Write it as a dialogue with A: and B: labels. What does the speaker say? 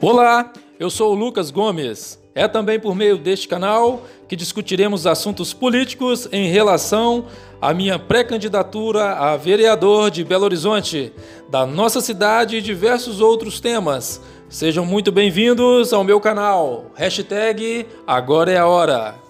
A: Olá, eu sou o Lucas Gomes. É também por meio deste canal que discutiremos assuntos políticos em relação à minha pré-candidatura a vereador de Belo Horizonte, da nossa cidade e diversos outros temas. Sejam muito bem-vindos ao meu canal. Hashtag Agora é a Hora.